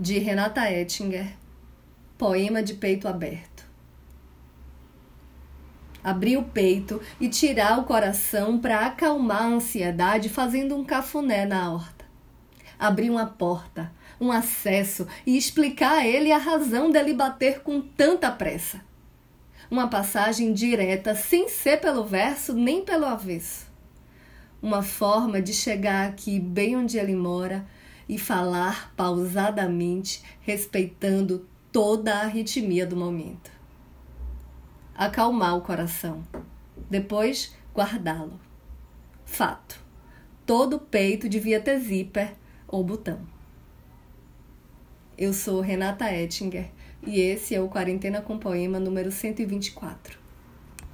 de Renata Ettinger, poema de peito aberto. Abrir o peito e tirar o coração para acalmar a ansiedade fazendo um cafuné na horta. Abrir uma porta, um acesso e explicar a ele a razão dele bater com tanta pressa. Uma passagem direta, sem ser pelo verso nem pelo avesso. Uma forma de chegar aqui bem onde ele mora e falar pausadamente, respeitando toda a arritmia do momento. Acalmar o coração, depois guardá-lo. Fato: todo peito devia ter zíper ou botão. Eu sou Renata Ettinger e esse é o Quarentena com Poema número 124.